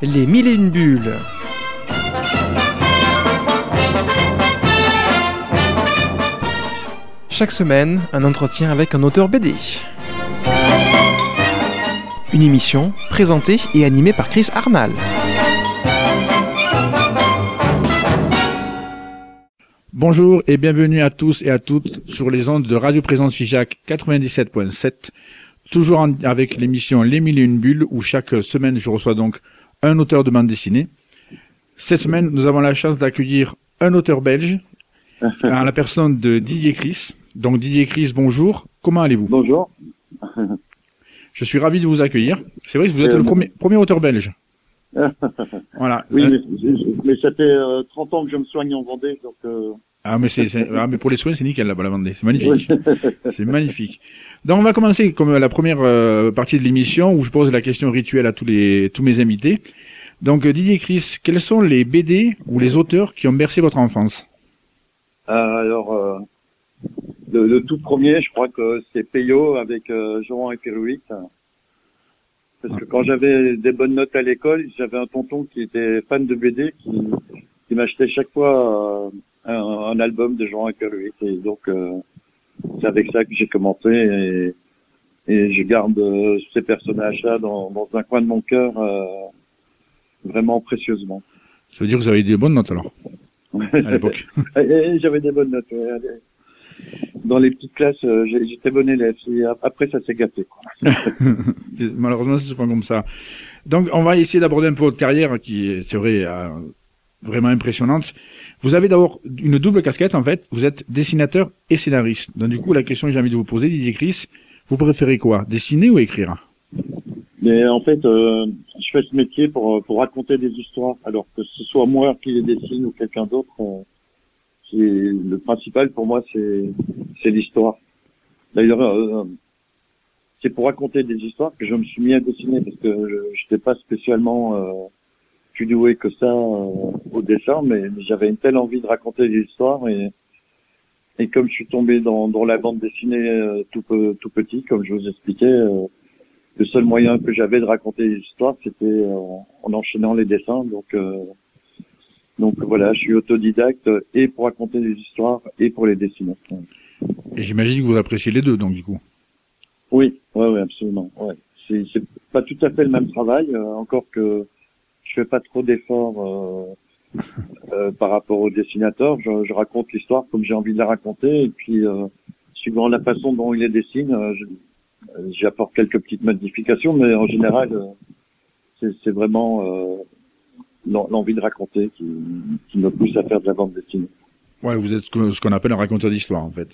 Les mille et une bulles. Chaque semaine, un entretien avec un auteur BD. Une émission présentée et animée par Chris Arnal. Bonjour et bienvenue à tous et à toutes sur les ondes de Radio Présence Figeac 97.7, toujours avec l'émission Les Mille et Une Bulles où chaque semaine je reçois donc un auteur de bande dessinée. Cette semaine, nous avons la chance d'accueillir un auteur belge, en la personne de Didier Chris. Donc Didier Chris, bonjour, comment allez-vous? Bonjour. Je suis ravi de vous accueillir. C'est vrai que vous êtes Euh, le premier, premier auteur belge. Voilà. Oui, Euh, mais, mais ça fait euh, 30 ans que je me soigne en Vendée, donc euh, Ah mais, c'est- ah, mais pour les soins c'est nickel là-bas la Vendée, c'est magnifique. c'est magnifique. Donc on va commencer comme la première euh, partie de l'émission où je pose la question rituelle à tous les tous mes invités. Donc euh, Didier Chris, quels sont les BD ou les auteurs qui ont bercé votre enfance? Euh, alors euh, le, tout premier, je crois que c'est Peyo avec Jean et Pirouit. Parce que quand j'avais des bonnes notes à l'école, j'avais un tonton qui était fan de BD qui, m'achetait chaque fois un, album de Jean et. Et donc c'est avec ça que j'ai commencé et, et je garde euh, ces personnages-là dans, dans un coin de mon cœur euh, vraiment précieusement. Ça veut dire que vous avez eu des bonnes notes alors à l'époque. Et- et J'avais des bonnes notes. ouais. Dans les petites classes, euh, j'étais bon élève. Après, ça s'est gâté. Quoi. Malheureusement, c'est souvent comme ça. Donc, on va essayer d'aborder un peu votre carrière, qui est, c'est vrai, euh, vraiment impressionnante. Vous avez d'abord une double casquette, en fait. Vous êtes dessinateur et scénariste. Donc, du coup, la question que j'ai envie de vous poser, Didier Chris, vous préférez quoi Dessiner ou écrire? Mais en fait, euh, je fais ce métier pour, euh, pour raconter des histoires. Alors que ce soit moi qui les dessine ou quelqu'un d'autre, euh, le principal pour moi, c'est c'est l'histoire. D'ailleurs, euh, c'est pour raconter des histoires que je me suis mis à dessiner parce que je n'étais pas spécialement euh, plus doué que ça euh, au dessin, mais j'avais une telle envie de raconter des histoires et et comme je suis tombé dans, dans la bande dessinée euh, tout, pe- tout petit, comme je vous expliquais, euh, le seul moyen que j'avais de raconter des histoires, c'était euh, en enchaînant les dessins. Donc, euh, donc voilà, je suis autodidacte et pour raconter des histoires et pour les dessiner. Et j'imagine que vous appréciez les deux, donc, du coup. Oui, ouais, ouais, absolument. Ouais. C'est, c'est pas tout à fait le même travail, euh, encore que je fais pas trop d'efforts euh, euh, par rapport au dessinateur. Je, je raconte l'histoire comme j'ai envie de la raconter, et puis euh, suivant la façon dont il les dessine, euh, j'apporte quelques petites modifications, mais en général, c'est, vraiment euh, l'en- l'envie de raconter qui, qui me pousse à faire de la bande dessinée. Ouais, vous êtes ce qu'on appelle un raconteur d'histoire, en fait.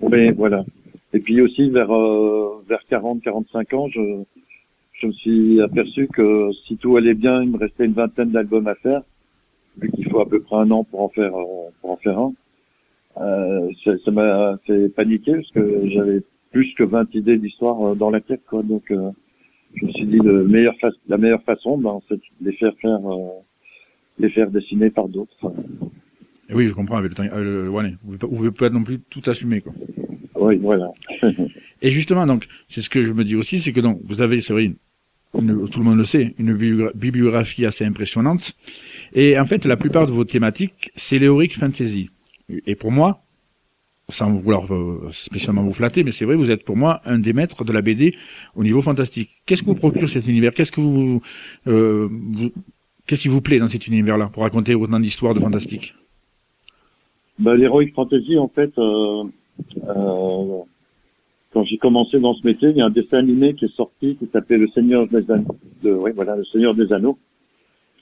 Oui, voilà. Et puis aussi vers euh, vers 40-45 ans, je je me suis aperçu que si tout allait bien, il me restait une vingtaine d'albums à faire, vu qu'il faut à peu près un an pour en faire euh, pour en faire un. Euh, ça m'a fait paniquer parce que j'avais plus que 20 idées d'histoire euh, dans la tête, quoi. Donc euh, je me suis dit le meilleur fa- la meilleure façon, ben, c'est de les faire faire euh, les faire dessiner par d'autres. Oui, je comprends, avec le temps, le- ouais, vous ne pouvez pas non plus tout assumer, quoi. Oui, voilà. Et justement, donc, c'est ce que je me dis aussi, c'est que donc, vous avez, c'est vrai, tout le monde le sait, une bibli- bibliographie assez impressionnante. Et en fait, la plupart de vos thématiques, c'est l'héroïque fantasy. Et pour moi, sans vouloir euh, spécialement vous flatter, mais c'est vrai, vous êtes pour moi un des maîtres de la BD au niveau fantastique. Qu'est-ce que vous procure cet univers? Qu'est-ce que vous, euh, vous- qu'est-ce qui vous plaît dans cet univers-là pour raconter autant d'histoires de fantastique? Bah, l'Heroic Fantasy, en fait, euh, quand j'ai commencé dans ce métier, il y a un dessin animé qui est sorti qui s'appelait Le Seigneur des Anneaux. Oui, voilà, Le Seigneur des Anneaux.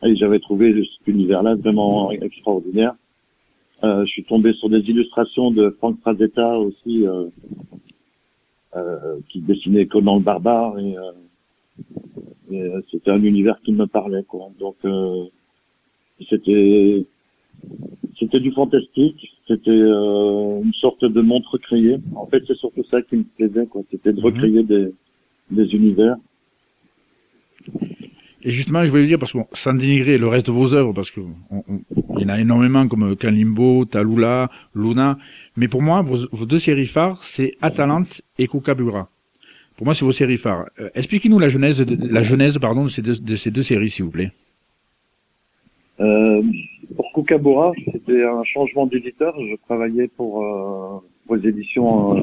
Et j'avais trouvé cet univers-là vraiment extraordinaire. Euh, je suis tombé sur des illustrations de Frank Frazetta aussi, euh, euh, qui dessinait Conan le Barbare. Et, euh, et, euh, c'était un univers qui me parlait, quoi. Donc, euh, c'était c'était du fantastique, c'était euh, une sorte de monde recréé. En fait, c'est surtout ça qui me plaisait, quoi. C'était de Mhm. recréer des, des univers. Et justement, je voulais dire, parce que bon, sans dénigrer le reste de vos œuvres, parce que on- on- il y en a énormément comme Kalimbo, Talula, Luna, mais pour moi, vos, vos deux séries phares, c'est Atalante et Kukabura. Pour moi, c'est vos séries phares. Euh, Expliquez-nous la genèse, de, la genèse pardon, de ces deux, de ces deux séries, s'il vous plaît. Euh, pour Kookaburra, c'était un changement d'éditeur. Je travaillais pour, euh, les éditions euh,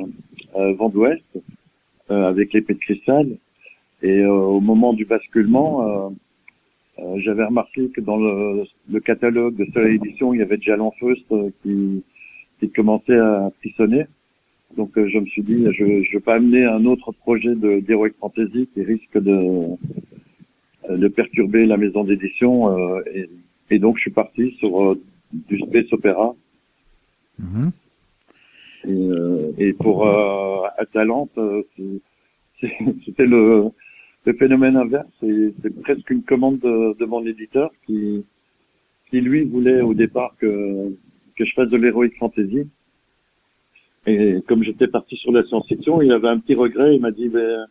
euh, Vent d'Ouest euh, avec l'épée de cristal. Et euh, au moment du basculement, euh, j'avais remarqué que dans le, le catalogue de Soleil Édition, il y avait déjà l'Enfeust euh, qui, qui commençait à frissonner. Donc je me suis dit, je ne vais pas amener un autre projet de d'Heroic Fantasy qui risque de, de perturber la maison d'édition. et, et donc je suis parti sur euh, du space opéra. Mhm. Et, euh, et pour euh, Atalante, c'était le, le phénomène inverse. C'est presque une commande de, de mon éditeur qui, qui lui voulait au départ que, que je fasse de l'heroic fantasy. Et comme j'étais parti sur la science-fiction, il avait un petit regret. Il m'a dit, ben,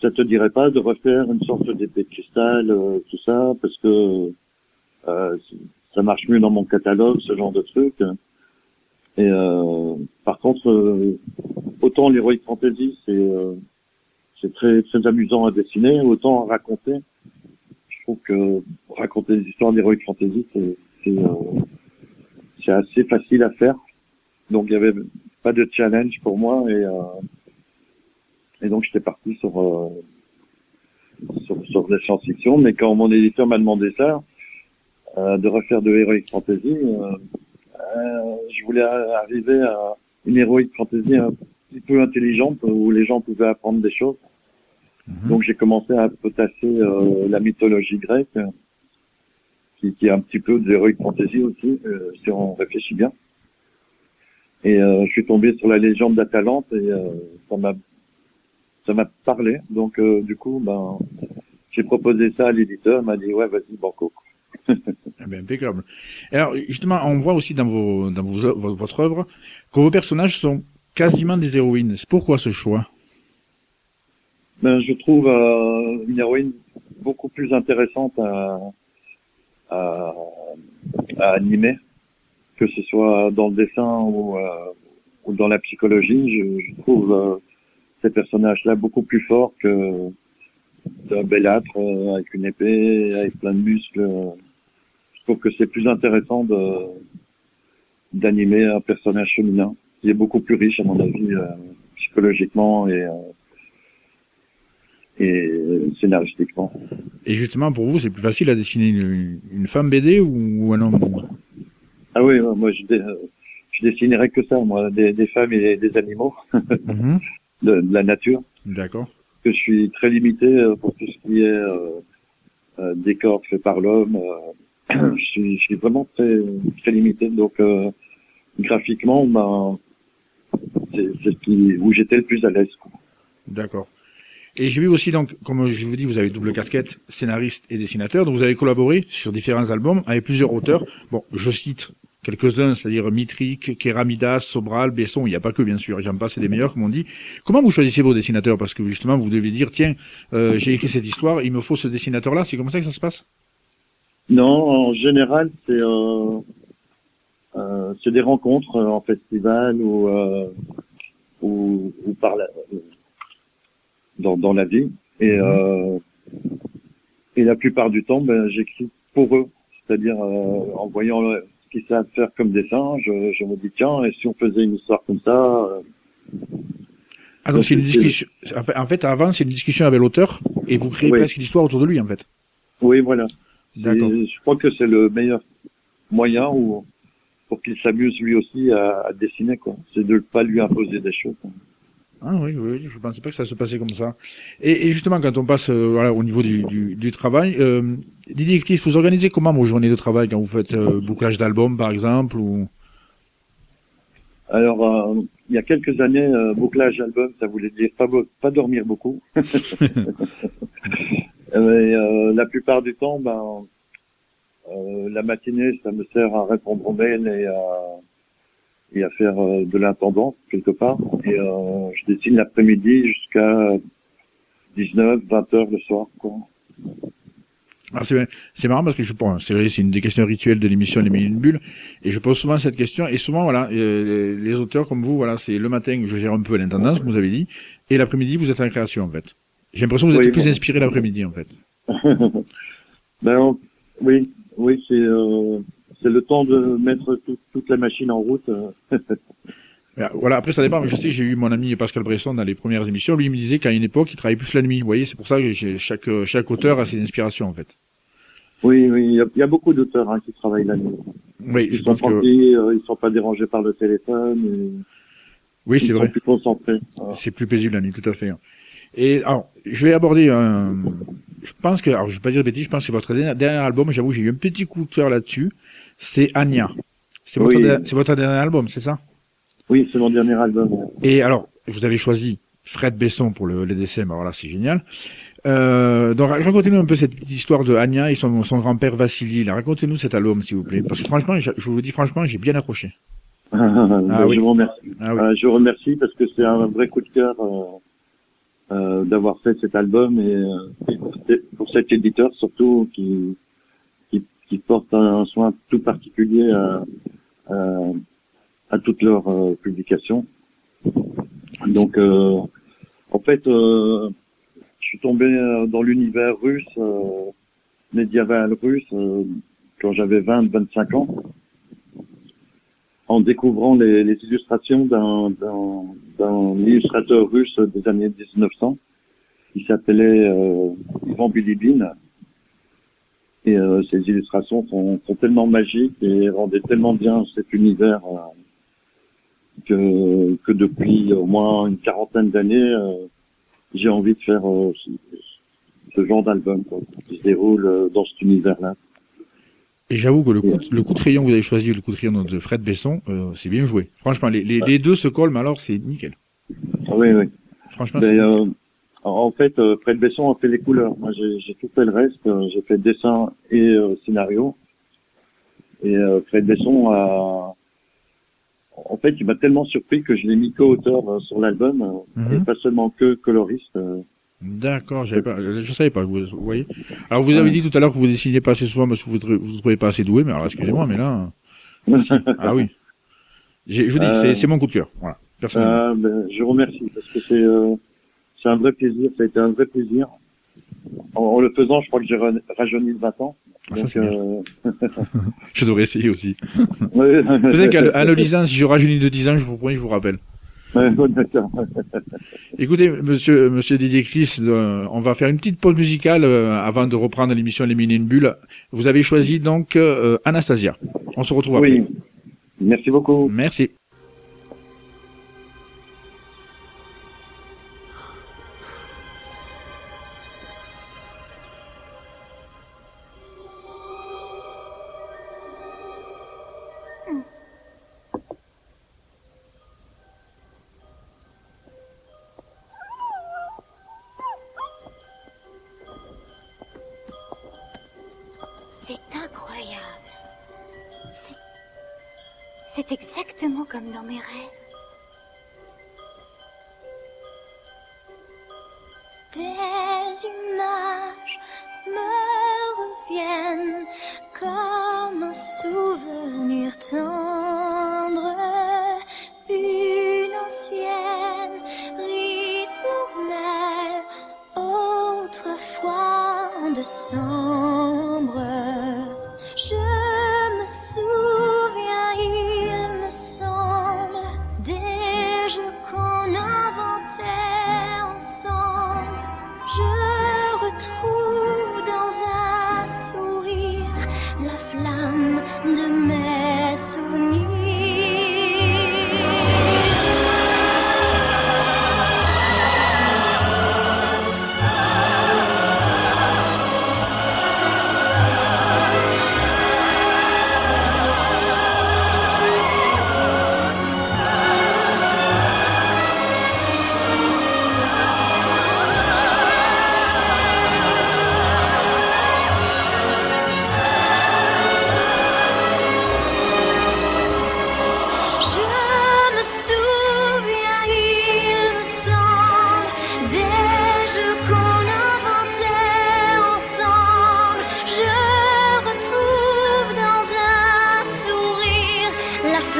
ça te dirait pas de refaire une sorte d'épée de cristal, euh, tout ça, parce que ça marche mieux dans mon catalogue, ce genre de truc. Et euh, par contre, euh, autant l'heroic fantasy, c'est euh, très très amusant à dessiner, autant à raconter. Je trouve que raconter des histoires d'heroic fantasy, c'est c'est euh, c'est assez facile à faire. Donc il y avait pas de challenge pour moi et euh, et donc j'étais parti sur euh, sur, sur la science-fiction. Mais quand mon éditeur m'a demandé ça, euh, de refaire de heroic fantasy, euh, euh, je voulais arriver à une heroic fantasy un petit peu intelligente où les gens pouvaient apprendre des choses. Mhm. Donc j'ai commencé à potasser euh, la mythologie grecque, qui, qui est un petit peu de l'heroic fantasy aussi, euh, si on réfléchit bien. Et euh, je suis tombé sur la légende d'Atalante et euh, ça m'a ça m'a parlé. Donc euh, du coup, ben j'ai proposé ça à l'éditeur, il m'a dit ouais vas-y banco. Impeccable. Alors, justement, on voit aussi dans, votre œuvre que vos personnages sont quasiment des héroïnes. Pourquoi ce choix? Ben, je trouve euh, une héroïne beaucoup plus intéressante à, animer, que ce soit dans le dessin ou, euh, dans la psychologie. Je, trouve euh, ces personnages-là beaucoup plus forts que d'un belâtre avec une épée, avec plein de muscles. Je trouve que c'est plus intéressant de d'animer un personnage féminin qui est beaucoup plus riche à mon avis euh, psychologiquement et euh, et euh, scénaristiquement. Et justement, pour vous, c'est plus facile à dessiner une, une femme BD ou, ou un homme Ah oui, ouais, moi je, dé- euh, je dessinerais que ça, moi, des, des femmes et des animaux, Mhm. de, de la nature. D'accord. Que je suis très limité euh, pour tout ce qui est euh, euh, décor fait par l'homme. Je, suis, je suis vraiment très, très limité. Donc euh, graphiquement, ben, c'est c'est ce qui, où j'étais le plus à l'aise. D'accord. Et j'ai vu aussi, donc, comme je vous dis, vous avez double casquette, scénariste et dessinateur. Donc, vous avez collaboré sur différents albums avec plusieurs auteurs. Bon, je cite quelques-uns, c'est-à-dire Mitric, Keramidas, Sobral, Besson. Il n'y a pas que, bien sûr. J'en passe, c'est des meilleurs, comme on dit. Comment vous choisissez vos dessinateurs? Parce que, justement, vous devez dire, tiens, euh, j'ai écrit cette histoire, il me faut ce dessinateur-là. C'est comme ça que ça se passe? Non, en général, c'est euh, euh, c'est des rencontres euh, en festival ou euh, ou, ou par la, dans dans la vie et euh, et la plupart du temps, ben, j'écris pour eux, c'est-à-dire euh, en voyant euh, ce qu'ils savent faire comme dessin, je, je me dis tiens, et si on faisait une histoire comme ça, euh, Ah, Donc, c'est une discussion. En fait- En fait, avant, c'est une discussion avec l'auteur et vous créez Oui. presque l'histoire autour de lui, en fait. oui voilà. Et Je crois que c'est le meilleur moyen ou pour qu'il s'amuse lui aussi à, à dessiner quoi. C'est de ne pas lui imposer des choses. Ah oui, oui, je pensais pas que ça se passait comme ça. Et, et justement, quand on passe euh, voilà, au niveau du, du, du travail, euh, Didier Chris, vous organisez comment vos journées de travail quand vous faites euh, bouclage d'albums, par exemple ou... Alors, il y a quelques années, bouclage album, ça voulait dire pas, pas dormir beaucoup. Et, euh, la plupart du temps, ben, euh, la matinée, ça me sert à répondre aux mails et à, et à faire euh, de l'intendance quelque part. Et euh, je dessine l'après-midi jusqu'à 19, 20 heures le soir. Alors, c'est, c'est marrant parce que je pense, c'est vrai, c'est une des questions rituelles de l'émission Les une Bulles, et je pose souvent cette question, et souvent, voilà, les auteurs comme vous, voilà, c'est le matin que je gère un peu l'intendance, comme vous avez dit, et l'après-midi, vous êtes en création, en fait. J'ai l'impression que vous êtes Oui, plus bon. inspiré l'après-midi, en fait. Ben, on- oui, oui, c'est euh, c'est le temps de mettre tout- toute la machine en route. euh. Euh, Voilà, après ça dépend, je sais, j'ai eu mon ami Pascal Bresson dans les premières émissions, lui il me disait qu'à une époque il travaillait plus la nuit. Vous voyez, c'est pour ça que chaque, chaque auteur a ses inspirations en fait. oui, oui, il y a, il y a beaucoup d'auteurs hein, qui travaillent la nuit. Oui, Ils je sont pense que tranquilles, euh, ils sont pas dérangés par le téléphone. et oui, ils c'est sont vrai. plus concentrés. Voilà. C'est plus paisible la nuit, tout à fait. Et alors, je vais aborder un. Je pense que, alors je vais pas dire de bêtises, je pense que c'est votre dernier, album. J'avoue, j'ai eu un petit coup de cœur là-dessus. C'est Anya. C'est votre, Oui. der- c'est votre dernier album, c'est ça? Oui, c'est mon dernier album. Et alors, vous avez choisi Fred Besson pour le, les DCM. Alors là, c'est génial. Euh, donc racontez-nous un peu cette petite histoire de Anya et son, son grand-père Vassili. Racontez-nous cet album, s'il vous plaît. Parce que franchement, je, je vous le dis franchement, j'ai bien accroché. Ben, oui. Je vous remercie. Ah oui. Euh, je vous remercie parce que c'est un vrai coup de cœur euh, euh, d'avoir fait cet album et, euh, et pour, cet- éditeur surtout qui, qui, qui porte un soin tout particulier à, à, à toutes leurs euh, publications. Donc, euh, en fait, je suis tombé dans l'univers russe, médiéval russe, quand j'avais 20-25 ans en découvrant les, illustrations d'un, illustrateur russe des années 1900 qui s'appelait euh, Ivan Bilibin. Et euh, ces illustrations sont, tellement magiques et rendaient tellement bien cet univers euh, que, que depuis au moins une quarantaine d'années, euh, j'ai envie de faire euh, ce, ce genre d'album qui se déroule dans cet univers-là. Et j'avoue que le coup, de- le coup de crayon que vous avez choisi, le coup de crayon de Fred Besson, euh, c'est bien joué. Franchement, les, les, les deux se collent, mais alors c'est nickel. Ah oui, oui. Franchement, Ben, euh, en fait, euh, Fred Besson a fait les couleurs. Moi, j'ai tout fait le reste. Euh, J'ai fait dessin et euh, scénario. Et euh, Fred Besson a... En fait, il m'a tellement surpris que je l'ai mis co-auteur sur l'album, Mhm. et pas seulement que coloriste. D'accord, pas, je savais pas, vous, vous voyez. Alors vous avez dit tout à l'heure que vous dessinez pas assez souvent parce que vous ne vous trouvez pas assez doué, mais alors excusez-moi, mais là, ah oui. Je vous dis, Euh. c'est- mon coup de cœur, voilà. Euh, ben, je vous remercie parce que c'est euh, c'est un vrai plaisir. Ça a été un vrai plaisir. En, en le faisant, je crois que j'ai ra- rajeuni de 20 ans. Ah, Donc, euh, Je devrais essayer aussi. Peut-être qu'à le lisant, si je rajeunis de 10 ans, je vous promets, je vous rappelle. Écoutez, monsieur, monsieur Didier Chris, euh, on va faire une petite pause musicale euh, avant de reprendre l'émission Éliminer une bulle. Vous avez choisi donc euh, Anastasia. On se retrouve après. Oui. Merci beaucoup. Merci. C'est incroyable. C'est... Exactement comme dans mes rêves. Des images me reviennent comme un souvenir tendre. La flamme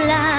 life.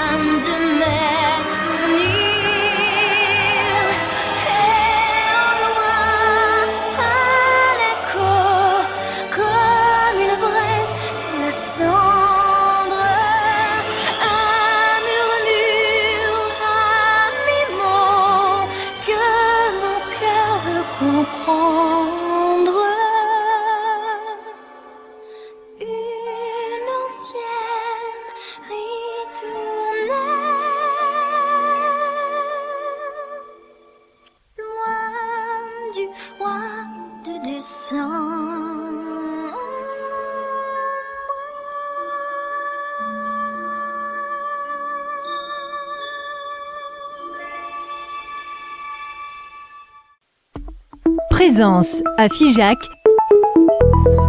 Présence à Figeac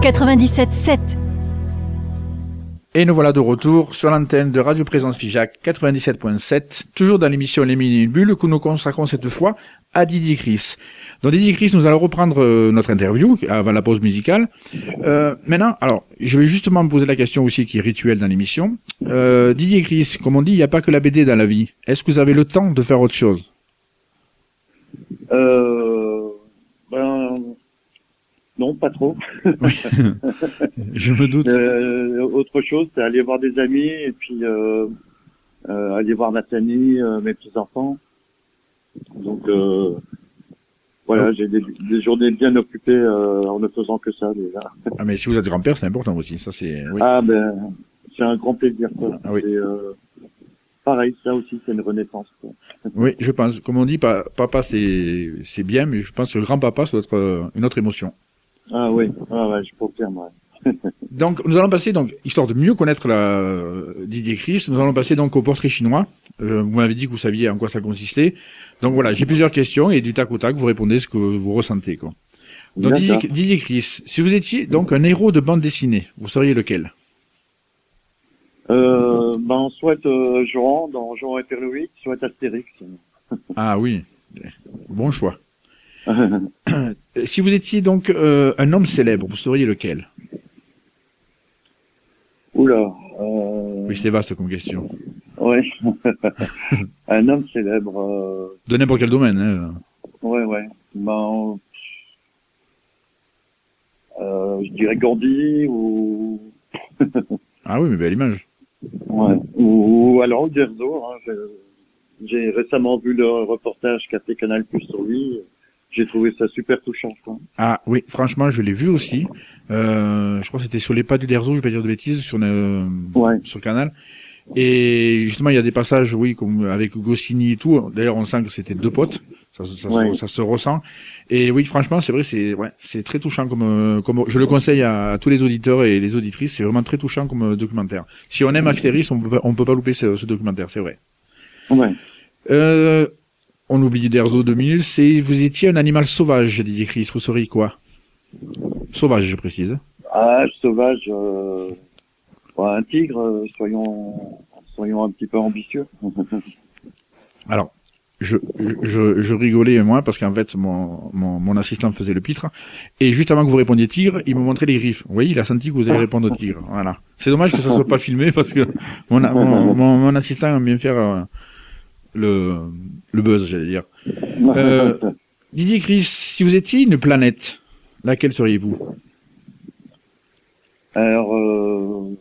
97.7. Et nous voilà de retour sur l'antenne de Radio Présence Figeac 97.7, toujours dans l'émission Les Mini Bulles que nous consacrons cette fois à Didier Chris. Dans Didier Chris, nous allons reprendre euh, notre interview avant la pause musicale. Euh, maintenant, alors, je vais justement me poser la question aussi qui est rituelle dans l'émission. Euh, Didier Chris, comme on dit, il n'y a pas que la BD dans la vie. Est-ce que vous avez le temps de faire autre chose? Euh, non, pas trop. Je me doute. Euh, autre chose, c'est aller voir des amis et puis euh, euh, aller voir ma famille, mes petits enfants. Donc voilà, j'ai des, des journées bien occupées en ne faisant que ça déjà. Ah, mais si vous êtes grand-père, c'est important aussi. Ça, c'est. Oui. Ah ben, c'est un grand plaisir. Quoi. Ah oui. Pareil, ça aussi, c'est une renaissance. Quoi. Oui, je pense. Comme on dit, pa- papa, c'est c'est bien, mais je pense que le grand-papa, ça doit être une autre émotion. Ah oui, ah ouais, je confirme. Ouais. Donc, nous allons passer, donc, histoire de mieux connaître la euh, Didier Chris, nous allons passer donc au portrait chinois. Euh, vous m'avez dit que vous saviez en quoi ça consistait. Donc voilà, j'ai plusieurs questions et du tac au tac, vous répondez ce que vous ressentez. Quoi. Donc Didier, Chris, si vous étiez donc un héros de bande dessinée, vous seriez lequel? Euh, ben, soit euh, Jean dans Jean et Perloïc, soit Astérix. Ah oui, bon choix. Euh, Si vous étiez donc euh, un homme célèbre, vous seriez lequel? Oula. Euh, Oui, c'est vaste comme question. Ouais. un homme célèbre. Euh, De n'importe quel domaine. Hein. ouais, ouais. Ben, euh, je dirais Gandhi ou Ah oui, mais belle image. ouais. ou, ou alors Uderzo. Hein. J'ai récemment vu le reportage qu'a fait Canal Plus sur lui. J'ai trouvé ça super touchant. Quoi. Ah oui, franchement, je l'ai vu aussi. Euh, je crois que c'était sur les pas du Derzo, je vais pas dire de bêtises, sur le, Ouais. sur le canal. Et justement, il y a des passages, oui, comme avec Goscinny et tout. D'ailleurs, on sent que c'était deux potes. Ça, se- ça, se- Ouais. ça se ressent. Et oui, franchement, c'est vrai, c'est ouais, c'est très touchant comme euh, comme je le conseille à, tous les auditeurs et les auditrices. C'est vraiment très touchant comme euh, documentaire. Si on aime Astérix, on peut pas- on peut pas louper ce, ce documentaire, c'est vrai. Ouais. Euh, on oublie Derzo deux minutes. C'est vous étiez un animal sauvage, Didier Chris. Vous seriez quoi? Sauvage, je précise. Ah, sauvage. Euh... un tigre. euh, soyons, soyons un petit peu ambitieux. Alors, je, je, je rigolais moi parce qu'en fait mon, mon, mon assistant faisait le pitre et juste avant que vous répondiez tigre, il me montrait les griffes. Vous voyez, il a senti que vous allez répondre tigre. Voilà. C'est dommage que ça soit pas filmé parce que mon, mon, mon, mon assistant aime bien faire euh, le, le buzz, j'allais dire. Euh, Didier Chris, si vous étiez une planète, laquelle seriez-vous? Alors, euh...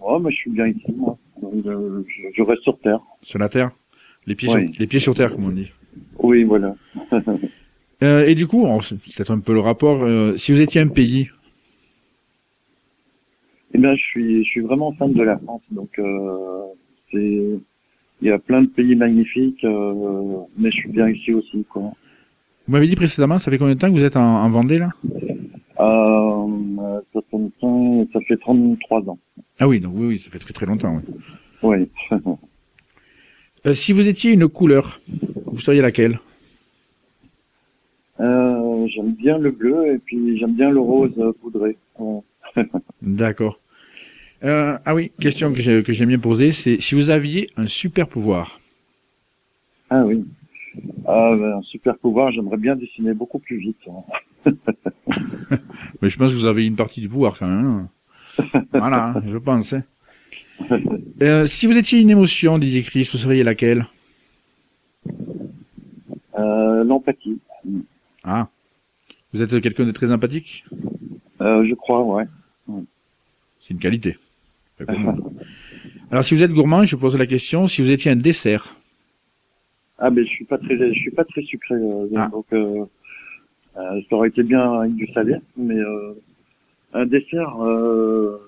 ouais, mais je suis bien ici, moi. Euh, Je, je reste sur Terre. Sur la Terre? Les pieds, Oui. sur, les pieds sur terre, comme on dit. Oui, voilà. Euh, et du coup, c'est peut-être un peu le rapport. euh, si vous étiez un pays, Eh bien, je suis, je suis vraiment fan de la France. Donc, euh, c'est, il y a plein de pays magnifiques, euh, mais je suis bien ici aussi, quoi. vous m'avez dit précédemment, ça fait combien de temps que vous êtes en, en Vendée là? Euh, ça, fait, ça fait 33 ans. Ah oui, donc oui, oui, ça fait très très longtemps. Oui. Oui. Euh, si vous étiez une couleur, vous seriez laquelle? Euh, j'aime bien le bleu et puis j'aime bien le rose poudré. Ouais. D'accord. Euh, ah oui, question que j'ai- que j'aime bien poser, c'est si vous aviez un super pouvoir. Ah oui. Ah, ben, un super pouvoir, j'aimerais bien dessiner beaucoup plus vite. hein. Mais je pense que vous avez une partie du pouvoir quand même. voilà, hein, je pense. hein. Euh, si vous étiez une émotion, Didier Chris, vous seriez laquelle? Euh, L'empathie, Ah, vous êtes quelqu'un de très empathique? Je crois, ouais. C'est une qualité. Alors si vous êtes gourmand, je pose la question, si vous étiez un dessert, Ah, mais je suis pas très, je suis pas très sucré, euh, Ah. donc euh, euh, ça aurait été bien avec du salé, mais euh, un dessert, euh,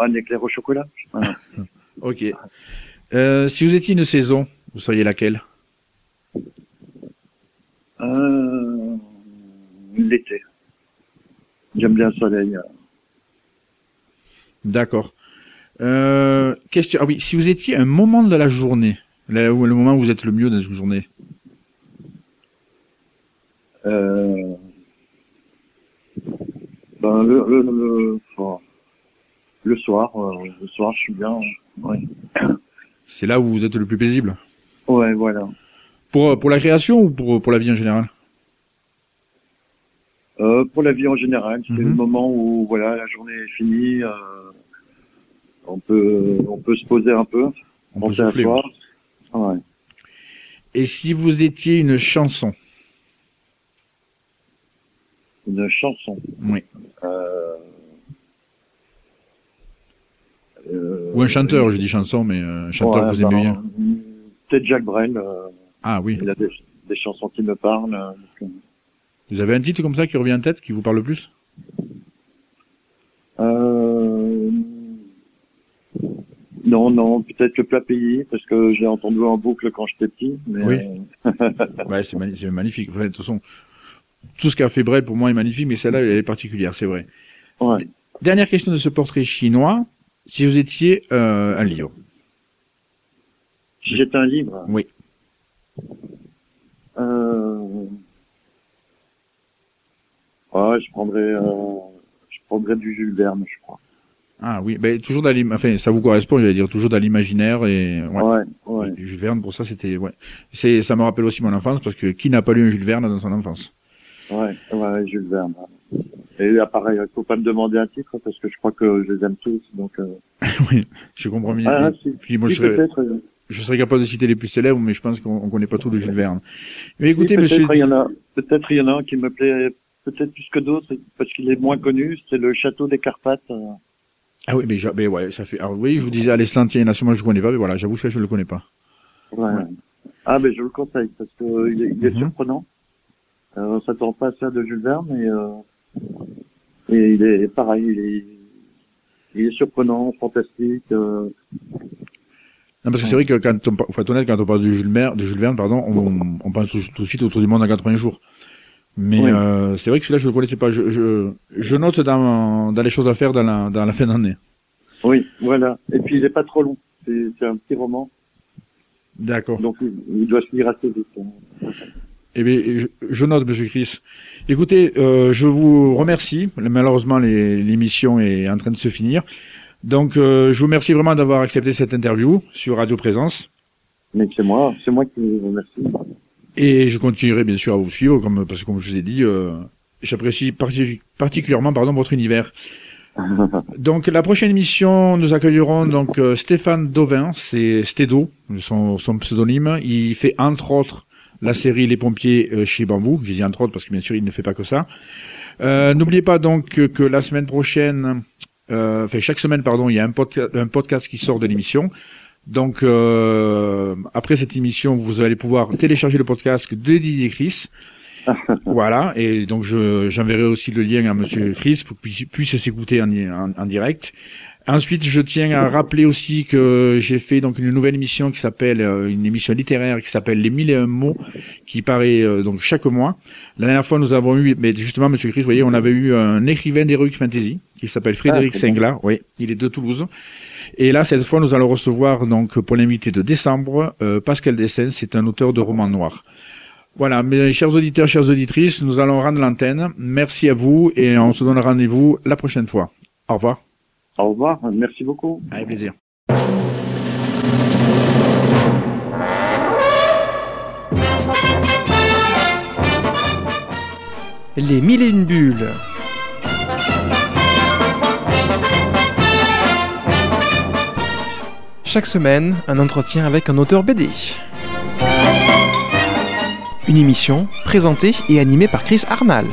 un éclair au chocolat. Ok. Euh, si vous étiez une saison, vous seriez laquelle? Euh, L'été. J'aime bien le soleil. D'accord. Euh, question. Ah oui, si vous étiez un moment de la journée, là où le moment où vous êtes le mieux dans une journée. Euh, Ben, le, le, le, enfin, le soir, euh, le soir, je suis bien. Ouais, C'est là où vous êtes le plus paisible. ouais voilà. Pour, euh, pour la création ou pour, pour la vie en général? Euh, pour la vie en général, c'est Mhm. le moment où voilà, la journée est finie. euh, on peut, on peut se poser un peu, On peut penser à soi. Ouais. Et si vous étiez une chanson? Une chanson? Oui. Euh, euh, Ou un chanteur, je dis chanson, mais euh, un chanteur ouais, que vous aimez ben, bien. Peut-être Jacques Brel. euh, Ah oui. il a des, des chansons qui me parlent. Vous avez un titre comme ça qui revient en tête, qui vous parle le plus? Euh... Non, non, peut-être le plat pays, parce que j'ai entendu en boucle quand j'étais petit. Mais Oui. euh, Ouais, c'est magnifique. Enfin, de toute façon, tout ce qu'a fait Brel pour moi est magnifique, mais celle-là, elle est particulière, c'est vrai. ouais. Dernière question de ce portrait chinois. Si vous étiez euh, un livre, Si j'étais un livre. Oui. Euh... Ouais, je prendrais, euh... je prendrais du Jules Verne, je crois. Ah oui, ben, toujours dans enfin, ça vous correspond, j'allais dire, toujours dans l'imaginaire et ouais. Ouais, ouais. Et Jules Verne, pour ça, c'était ouais. C'est, ça me rappelle aussi mon enfance parce que qui n'a pas lu un Jules Verne dans son enfance? Ouais, ouais, Jules Verne. Et là, pareil, il faut pas me demander un titre parce que je crois que je les aime tous. Donc, euh... Oui, je comprends bien. ah, si, Puis moi, si, je serais, euh, je serais capable de citer les plus célèbres, mais je pense qu'on on connaît pas tout de Jules Verne. Mais écoutez, peut-être monsieur, il y en a, peut-être il y en a un qui me plaît peut-être plus que d'autres parce qu'il est moins connu. C'est le château des Carpates. Euh. ah oui, mais, j'a- mais ouais, ça fait. Alors oui, je vous disais, Alessandro National, je connais pas, mais voilà, j'avoue que je le connais pas. Ouais. Ouais. Ah, ben je le conseille parce que il est, il est Mhm. surprenant. Euh, on s'attend pas à ça de Jules Verne et, euh, et il est pareil, il est, il est surprenant, fantastique. euh, Non, parce que c'est vrai que quand on, faut être honnête, quand on parle de Jules, Verne, de Jules Verne, pardon, on, on pense tout, tout de suite autour du monde en 80 jours. Mais Oui. euh, c'est vrai que celui-là, je le connaissais pas. Je, je, je note dans, dans les choses à faire dans la, dans la fin d'année. Oui, voilà. Et puis il est pas trop long. C'est un petit roman, D'accord. donc il, il doit se lire assez vite. hein. Eh bien, je, je note, Monsieur Chris. Écoutez, euh, je vous remercie. Malheureusement, l'émission est en train de se finir. Donc, euh, je vous remercie vraiment d'avoir accepté cette interview sur Radio Présence. Mais c'est moi, c'est moi qui vous remercie. Et je continuerai bien sûr à vous suivre, comme, parce que comme je vous ai dit, euh, j'apprécie parti- particulièrement pardon, votre univers. Donc la prochaine émission, nous accueillerons donc euh, Stéphane Dovin, c'est Stédo, son, son pseudonyme. Il fait entre autres la série Les pompiers euh, chez Bambou. J'ai dit entre autres parce que bien sûr il ne fait pas que ça. Euh, N'oubliez pas donc que, que la semaine prochaine, euh, enfin chaque semaine pardon, il y a un, podca- un podcast qui sort de l'émission. Donc euh, après cette émission, vous allez pouvoir télécharger le podcast de Didier Chris. voilà, et donc je j'enverrai aussi le lien à Monsieur Chris pour qu'il puisse- puisse s'écouter en, en, en direct. Ensuite, je tiens à rappeler aussi que j'ai fait donc une nouvelle émission qui s'appelle euh, une émission littéraire qui s'appelle Les mille et un mots, qui paraît euh, donc chaque mois. La dernière fois, nous avons eu, mais justement, Monsieur Chris, vous voyez, on avait eu un écrivain d'heroic fantasy qui s'appelle Frédéric Ah, bon. Sengla. Oui, il est de Toulouse. Et là, cette fois, nous allons recevoir donc pour l'invité de décembre euh, Pascal Dessens, c'est un auteur de romans noirs. Voilà, mes chers auditeurs, chères auditrices, nous allons rendre l'antenne. Merci à vous et on se donne rendez-vous la prochaine fois. Au revoir. Au revoir, merci beaucoup. Avec plaisir. Les mille et une bulles. Chaque semaine, un entretien avec un auteur BD. Une émission présentée et animée par Chris Arnal.